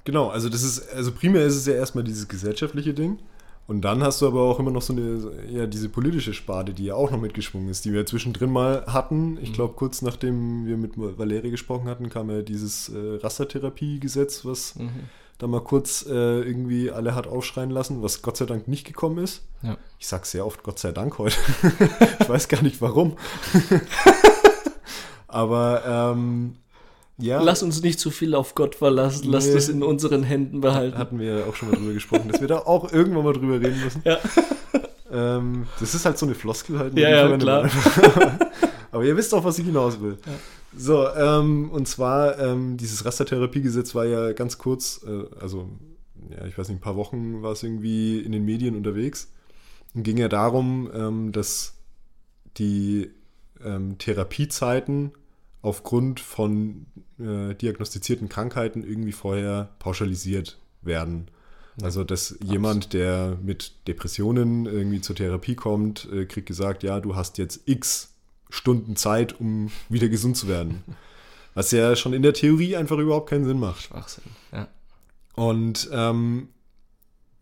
Genau, also das ist, also primär ist es ja erstmal dieses gesellschaftliche Ding. Und dann hast du aber auch immer noch so eine, ja, diese politische Sparte, die ja auch noch mitgeschwungen ist, die wir zwischendrin mal hatten. Ich glaube, kurz nachdem wir mit Valerie gesprochen hatten, kam ja dieses äh, Rastertherapie-Gesetz, was da mal kurz äh, irgendwie alle hat aufschreien lassen, was Gott sei Dank nicht gekommen ist. Ja. Ich sag sehr oft Gott sei Dank heute. (laughs) ich weiß gar nicht warum. (laughs) aber ähm, ja. Lass uns nicht zu viel auf Gott verlassen, lass Nee. das in unseren Händen behalten. hatten wir ja auch schon mal drüber gesprochen, dass wir da auch irgendwann mal drüber reden müssen. Ja. (laughs) Ähm, das ist halt so eine Floskel halt. Ja, die ja, verwendet klar. (laughs) Aber ihr wisst auch, was ich hinaus will. So, ähm, und zwar, ähm, dieses Rastertherapiegesetz war ja ganz kurz, äh, also, ja, ich weiß nicht, ein paar Wochen war es irgendwie in den Medien unterwegs. Und ging ja darum, ähm, dass die ähm, Therapiezeiten aufgrund von äh, diagnostizierten Krankheiten irgendwie vorher pauschalisiert werden. Also, dass jemand, der mit Depressionen irgendwie zur Therapie kommt, äh, kriegt gesagt, ja, du hast jetzt x Stunden Zeit, um wieder gesund zu werden. (laughs) Was ja schon in der Theorie einfach überhaupt keinen Sinn macht. Schwachsinn. Ja. Und ähm,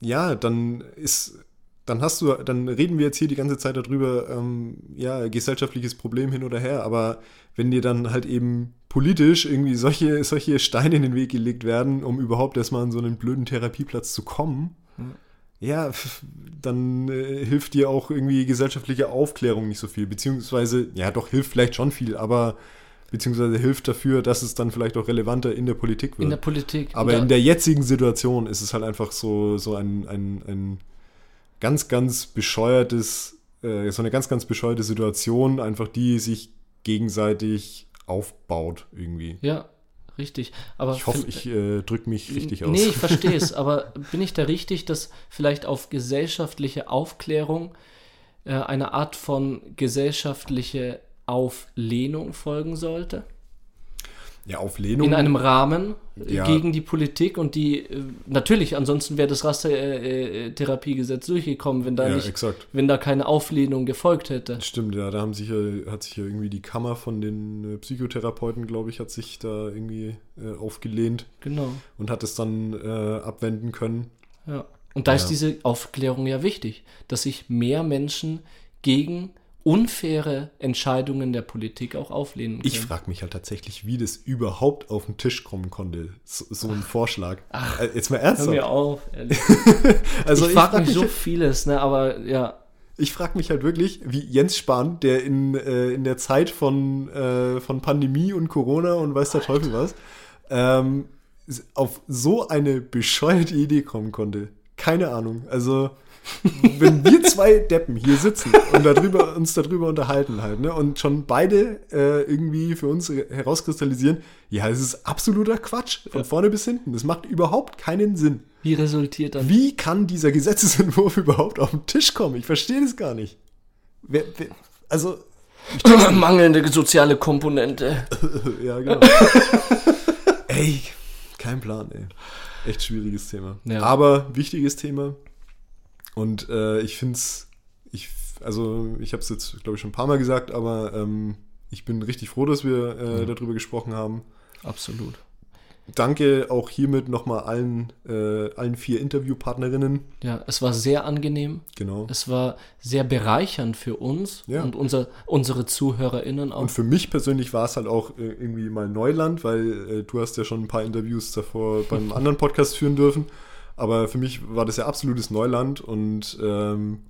ja, dann ist, dann hast du, dann reden wir jetzt hier die ganze Zeit darüber, ähm, ja, gesellschaftliches Problem hin oder her, aber wenn dir dann halt eben politisch irgendwie solche, solche Steine in den Weg gelegt werden, um überhaupt erstmal an so einen blöden Therapieplatz zu kommen, ja, pf, dann äh, hilft dir auch irgendwie gesellschaftliche Aufklärung nicht so viel, beziehungsweise, ja doch, hilft vielleicht schon viel, aber beziehungsweise hilft dafür, dass es dann vielleicht auch relevanter in der Politik wird. In der Politik. Aber in der jetzigen Situation ist es halt einfach so, so ein, ein, ein ganz, ganz bescheuertes, äh, so eine ganz, ganz bescheuerte Situation, einfach die sich gegenseitig aufbaut irgendwie. Ja, richtig. Aber Ich hoffe, ich äh, drücke mich richtig aus. Nee, ich verstehe es, (laughs) aber bin ich da richtig, dass vielleicht auf gesellschaftliche Aufklärung äh, eine Art von gesellschaftliche Auflehnung folgen sollte? Ja, auf Lehnung. In einem Rahmen äh, Ja. gegen die Politik und die, äh, natürlich, ansonsten wäre das Rastertherapiegesetz durchgekommen, wenn da ja, nicht, exakt. wenn da keine Auflehnung gefolgt hätte. Stimmt, ja, da haben sich ja, hat sich ja irgendwie die Kammer von den äh, Psychotherapeuten, glaube ich, hat sich da irgendwie äh, aufgelehnt Genau. und hat es dann äh, abwenden können. Ja. Und da ist diese Aufklärung ja wichtig, dass sich mehr Menschen gegen unfaire Entscheidungen der Politik auch auflehnen können. Ich frage mich halt tatsächlich, wie das überhaupt auf den Tisch kommen konnte, so, so ein Vorschlag. Äh, Jetzt mal Hör ernsthaft. mir auf, ehrlich. (laughs) Also ich frage frag mich so vieles, ne, aber ja, Ich frage mich halt wirklich, wie Jens Spahn, der in, äh, in der Zeit von, äh, von Pandemie und Corona und weiß der Teufel was, ähm, auf so eine bescheuerte Idee kommen konnte. Keine Ahnung. Also, wenn wir zwei Deppen hier sitzen und darüber, uns darüber unterhalten halt, ne, und schon beide äh, irgendwie für uns herauskristallisieren, ja, es ist absoluter Quatsch, von vorne bis hinten. Das macht überhaupt keinen Sinn. wie resultiert dann? Wie kann dieser Gesetzesentwurf (laughs) überhaupt auf den Tisch kommen? Ich verstehe das gar nicht. Wer, wer, also, (clears throat) Mangelnde soziale Komponente. (laughs) ja, genau. (laughs) ey, kein Plan, ey. Echt schwieriges Thema. Ja. Aber wichtiges Thema. Und äh, ich finde es, ich, also ich habe es jetzt, glaube ich, schon ein paar Mal gesagt, aber ähm, ich bin richtig froh, dass wir äh, darüber gesprochen haben. Absolut. Danke auch hiermit nochmal allen, äh, allen vier Interviewpartnerinnen. Ja, es war sehr angenehm. Genau. Es war sehr bereichernd für uns Ja. und unser, unsere ZuhörerInnen auch. Und für mich persönlich war es halt auch äh, irgendwie mal Neuland, weil äh, du hast ja schon ein paar Interviews davor beim (laughs) anderen Podcast führen dürfen. Aber für mich war das ja absolutes Neuland und ähm,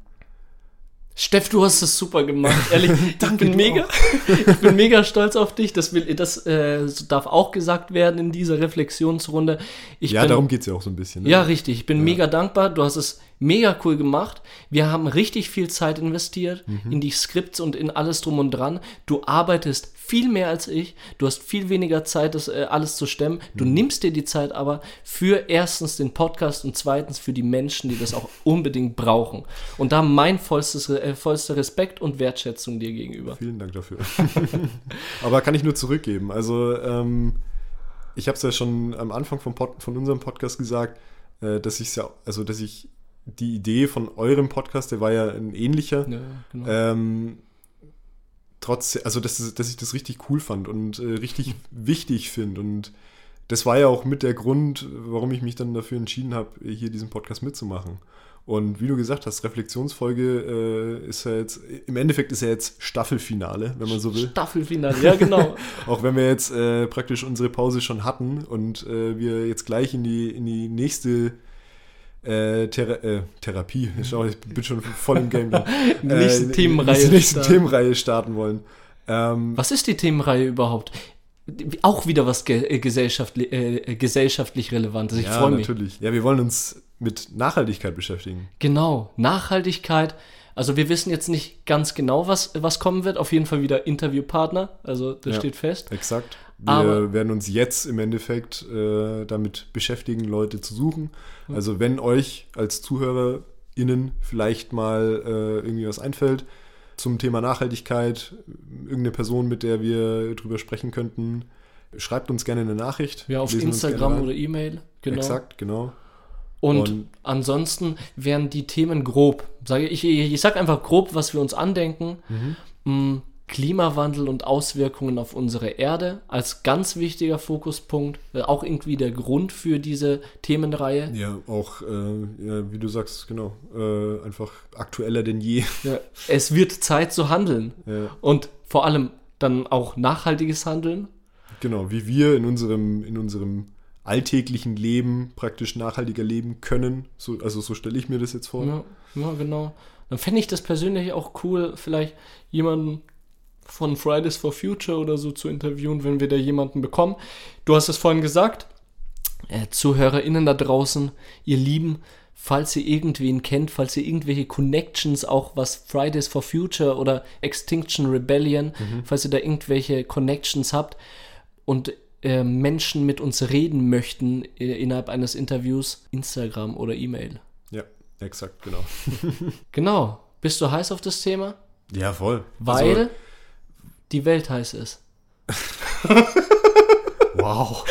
Steff, du hast es super gemacht. Ehrlich, (laughs) ich Danke, bin du mega, (laughs) ich bin mega stolz auf dich. Das, will, das äh, darf auch gesagt werden in dieser Reflexionsrunde. Ich ja, bin, darum geht es ja auch so ein bisschen. Ne? Ja, richtig. Ich bin mega dankbar. Du hast es mega cool gemacht. Wir haben richtig viel Zeit investiert Mhm. in die Skripts und in alles drum und dran. Du arbeitest viel mehr als ich. Du hast viel weniger Zeit, das äh, alles zu stemmen. Du Mhm. nimmst dir die Zeit aber für erstens den Podcast und zweitens für die Menschen, die das auch (laughs) unbedingt brauchen. Und da mein vollstes, äh, vollster Respekt und Wertschätzung dir gegenüber. Vielen Dank dafür. (laughs) Aber kann ich nur zurückgeben. Also, ähm, ich habe es ja schon am Anfang vom Pod, von unserem Podcast gesagt, äh, dass ich ja, also dass ich die Idee von eurem Podcast, der war ja ein ähnlicher, Ja, genau. ähm, trotz, also dass, dass ich das richtig cool fand und äh, richtig (laughs) wichtig finde. Und das war ja auch mit der Grund, warum ich mich dann dafür entschieden habe, hier diesen Podcast mitzumachen. Und wie du gesagt hast, Reflexionsfolge äh, ist ja jetzt, im Endeffekt ist ja jetzt Staffelfinale, wenn man so will. Staffelfinale, ja genau. (laughs) Auch wenn wir jetzt äh, praktisch unsere Pause schon hatten und äh, wir jetzt gleich in die, in die nächste äh, Thera äh, Therapie, schau, ich bin schon voll im Game. da. (laughs) Die nächste in- Themenreihe In die nächste starten. Themenreihe starten wollen. Ähm, Was ist die Themenreihe überhaupt? Auch wieder was ge äh, gesellschaftli äh, gesellschaftlich Relevantes. Ich ja, freue mich. natürlich. Ja, wir wollen uns mit Nachhaltigkeit beschäftigen. Genau, Nachhaltigkeit. Also wir wissen jetzt nicht ganz genau, was, was kommen wird. Auf jeden Fall wieder Interviewpartner. Also das Ja. steht fest. Exakt. Wir Aber- werden uns jetzt im Endeffekt äh, damit beschäftigen, Leute zu suchen. Also wenn euch als ZuhörerInnen vielleicht mal äh, irgendwie was einfällt zum Thema Nachhaltigkeit, irgendeine Person, mit der wir drüber sprechen könnten, schreibt uns gerne eine Nachricht. Ja, auf Instagram oder E-Mail. Genau. Exakt, genau. Und, Und- ansonsten wären die Themen grob. Sage ich, ich, ich sag einfach grob, was wir uns andenken. Mhm. Klimawandel und Auswirkungen auf unsere Erde als ganz wichtiger Fokuspunkt, äh, auch irgendwie der Grund für diese Themenreihe. Ja, auch, äh, ja, wie du sagst, genau, äh, einfach aktueller denn je. (laughs) Ja, es wird Zeit zu handeln Ja. und vor allem dann auch nachhaltiges Handeln. Genau, wie wir in unserem, in unserem alltäglichen Leben praktisch nachhaltiger leben können. So, also so stelle ich mir das jetzt vor. Ja, ja genau. Dann fände ich das persönlich auch cool, vielleicht jemanden von Fridays for Future oder so zu interviewen, wenn wir da jemanden bekommen. Du hast es vorhin gesagt, äh, ZuhörerInnen da draußen, ihr Lieben, falls ihr irgendwen kennt, falls ihr irgendwelche Connections, auch was Fridays for Future oder Extinction Rebellion, falls ihr da irgendwelche Connections habt und äh, Menschen mit uns reden möchten äh, innerhalb eines Interviews, Instagram oder E-Mail. Ja, exakt, genau. (laughs) Genau. Bist du heiß auf das Thema? Ja, voll. Weil Also, die Welt heiß ist. (laughs) wow.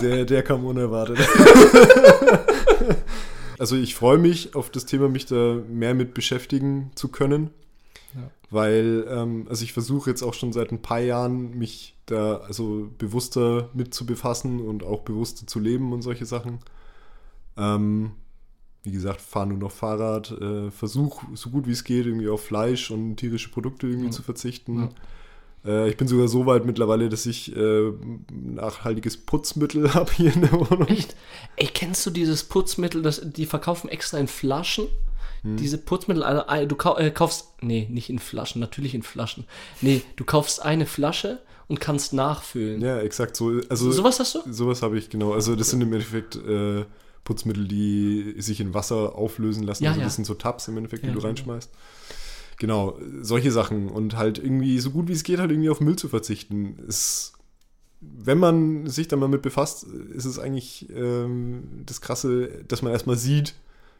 der, der kam unerwartet. (laughs) also ich freue mich auf das Thema, mich da mehr mit beschäftigen zu können. Ja. Weil, ähm, also ich versuche jetzt auch schon seit ein paar Jahren, mich da also bewusster mit zu befassen und auch bewusster zu leben und solche Sachen. Ähm, wie gesagt, fahre nur noch Fahrrad, äh, versuche so gut wie es geht irgendwie auf Fleisch und tierische Produkte irgendwie Ja. zu verzichten. Äh, ich bin sogar so weit mittlerweile, dass ich äh, nachhaltiges Putzmittel (laughs) habe hier in der Wohnung. Echt? Ey, kennst du dieses Putzmittel, das, die verkaufen extra in Flaschen? Hm. Diese Putzmittel, also, äh, du kau äh, kaufst, nee, nicht in Flaschen, natürlich in Flaschen. Nee, du kaufst eine Flasche und kannst nachfüllen. Ja, exakt so. Also Sowas hast du? sowas habe ich genau. Also das sind im Endeffekt äh, Putzmittel, die sich in Wasser auflösen lassen. Ja, also ja. das sind so Tabs im Endeffekt, die Ja, du genau. reinschmeißt. Genau, solche Sachen und halt irgendwie so gut wie es geht halt irgendwie auf Müll zu verzichten. Ist, wenn man sich da mal mit befasst, ist es eigentlich ähm, das Krasse, dass man erstmal sieht,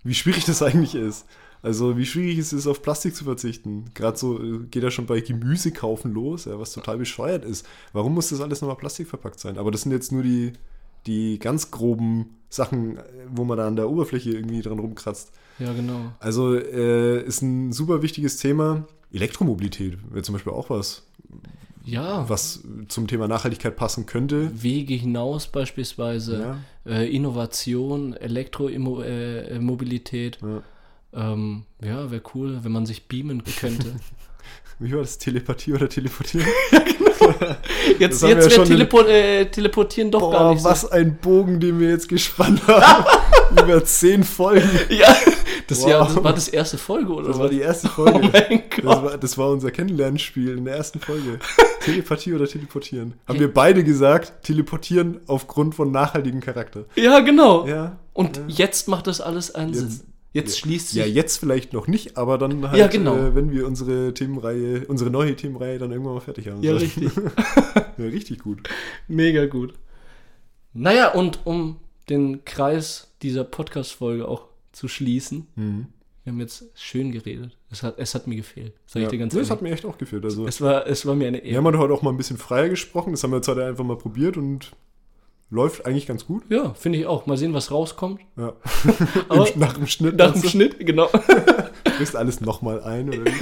wie schwierig das eigentlich ist. Also wie schwierig es ist, auf Plastik zu verzichten. Gerade so äh, geht ja schon bei Gemüse kaufen los, was total bescheuert ist. Warum muss das alles nochmal plastikverpackt sein? Aber das sind jetzt nur die, die ganz groben Sachen, äh, wo man da an der Oberfläche irgendwie dran rumkratzt. Ja, genau. Also äh, ist ein super wichtiges Thema. Elektromobilität wäre zum Beispiel auch was, Ja, was zum Thema Nachhaltigkeit passen könnte. Wege hinaus beispielsweise, Ja. äh, Innovation, Elektromobilität. Ja. Ähm, ja, wäre cool, wenn man sich beamen könnte. (laughs) Wie war das? Telepathie oder Teleportieren? (laughs) (laughs) Jetzt, Das haben wir jetzt ja Telepo äh, Teleportieren doch gar Boah, nicht was ein Bogen, den wir jetzt gespannt (laughs) haben. Über zehn Folgen. so. Ja, das, Wow. das war das erste Folge, oder? Das war was? die erste Oh Folge. mein Das Gott. war, das war unser Kennenlernspiel in der ersten Folge. (laughs) Telepathie oder Teleportieren? Haben wir beide gesagt, Teleportieren aufgrund von nachhaltigem Charakter. Ja, genau. Ja. Und ja. jetzt macht das alles einen Jetzt- Sinn. Jetzt ja. schließt sich. Ja, jetzt vielleicht noch nicht, aber dann halt, Ja, genau. äh, wenn wir unsere Themenreihe, unsere neue Themenreihe dann irgendwann mal fertig haben. Ja, richtig. (laughs) ja, richtig gut. Mega gut. Naja, und um den Kreis dieser Podcast-Folge auch zu schließen, Mhm. wir haben jetzt schön geredet. Es hat, es hat mir gefehlt. Sag Ja. ich dir ganz Nee, ehrlich. hat mir echt auch gefehlt. Also, Es war, es war mir eine wir Ehre. haben halt heute auch mal ein bisschen freier gesprochen. Das haben wir jetzt heute einfach mal probiert und läuft eigentlich ganz gut. Ja, finde ich auch. Mal sehen, was rauskommt. Ja. (laughs) (laughs) Aber nach dem Schnitt. nach dem meinst du? Schnitt, genau. (laughs) Frisst alles nochmal ein oder wie?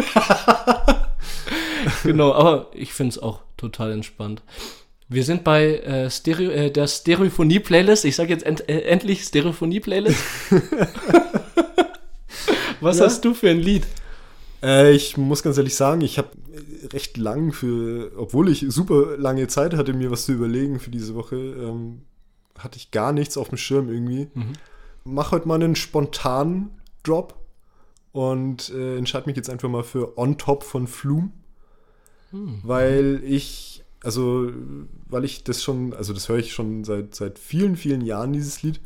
genau, aber ich finde es auch total entspannt. Wir sind bei äh, Stereo, äh, der Stereophonie-Playlist. Ich sage jetzt end, äh, endlich Stereophonie-Playlist. Was Ja. hast du für ein Lied? Äh, ich muss ganz ehrlich sagen, ich habe recht lang für, obwohl ich super lange Zeit hatte, mir was zu überlegen für diese Woche, ähm, hatte ich gar nichts auf dem Schirm irgendwie. Mach heute mal einen spontanen Drop und äh, entscheide mich jetzt einfach mal für On Top von Flume, weil ich, also, weil ich das schon, also das höre ich schon seit, seit vielen, vielen Jahren, dieses Lied.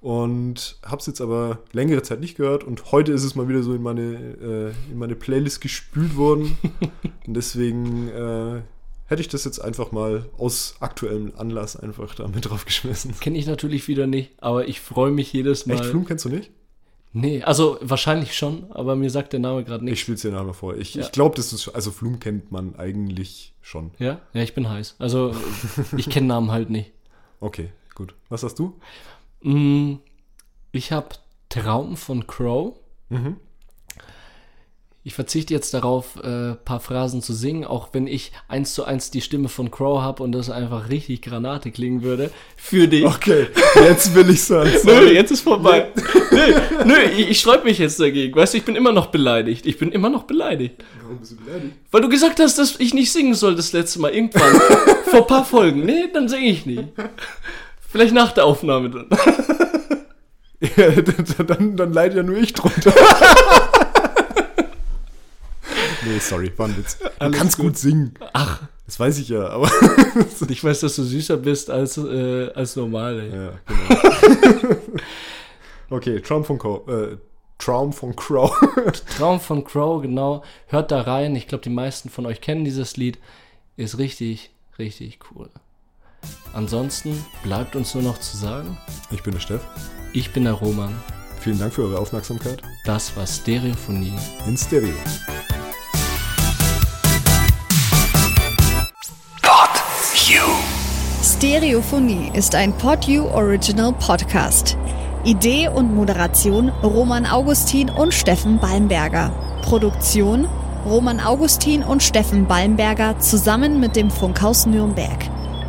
Und habe es jetzt aber längere Zeit nicht gehört und heute ist es mal wieder so in meine, äh, in meine Playlist gespült worden. (laughs) und deswegen äh, hätte ich das jetzt einfach mal aus aktuellem Anlass einfach da mit draufgeschmissen. Kenne ich natürlich wieder nicht, aber ich freue mich jedes Mal. Echt, Flum kennst du nicht? Nee, also wahrscheinlich schon, aber mir sagt der Name gerade Ich nichts. spiele es dir nachher vor. Ich, Ja. ich glaube, das ist, also Flum kennt man eigentlich schon. Ja? Ja, ich bin heiß. Also ich kenne Namen halt nicht. (laughs) Okay, gut. Was hast du? Mm, Ich habe Traum von Crow. Mhm. Ich verzichte jetzt darauf, ein paar Phrasen zu singen, auch wenn ich eins zu eins die Stimme von Crow habe und das einfach richtig Granate klingen würde. Für dich. Okay, (laughs) jetzt will ich sagen. Nö, jetzt ist vorbei. nö, nö, ich, ich sträub mich jetzt dagegen. Weißt du, ich bin immer noch beleidigt. Ich bin immer noch beleidigt. Warum bist du beleidigt? Weil du gesagt hast, dass ich nicht singen soll das letzte Mal irgendwann. (laughs) vor ein paar Folgen. Nee, dann singe ich nicht. Vielleicht nach der Aufnahme dann. (laughs) Ja, dann, dann, leide ja nur ich drunter. nee, sorry, war ein Witz. Du Alles kannst gut. gut. singen. Ach, Das weiß ich ja, aber. (laughs) ich weiß, dass du süßer bist als, äh, als normal. Ey. ja, genau. (laughs) okay, Traum von Crow. Äh, Traum von Crow. Traum von Crow, genau. Hört da rein. Ich glaube, die meisten von euch kennen dieses Lied. Ist richtig, Richtig cool. Ansonsten bleibt uns nur noch zu sagen, Ich bin der Steff. ich bin der Roman. Vielen Dank für eure Aufmerksamkeit. Das war Stereophonie. In Stereo. Stereophonie ist ein PodU Original Podcast. Idee und Moderation Roman Augustin und Steffen Balmberger. Produktion Roman Augustin und Steffen Balmberger zusammen mit dem Funkhaus Nürnberg.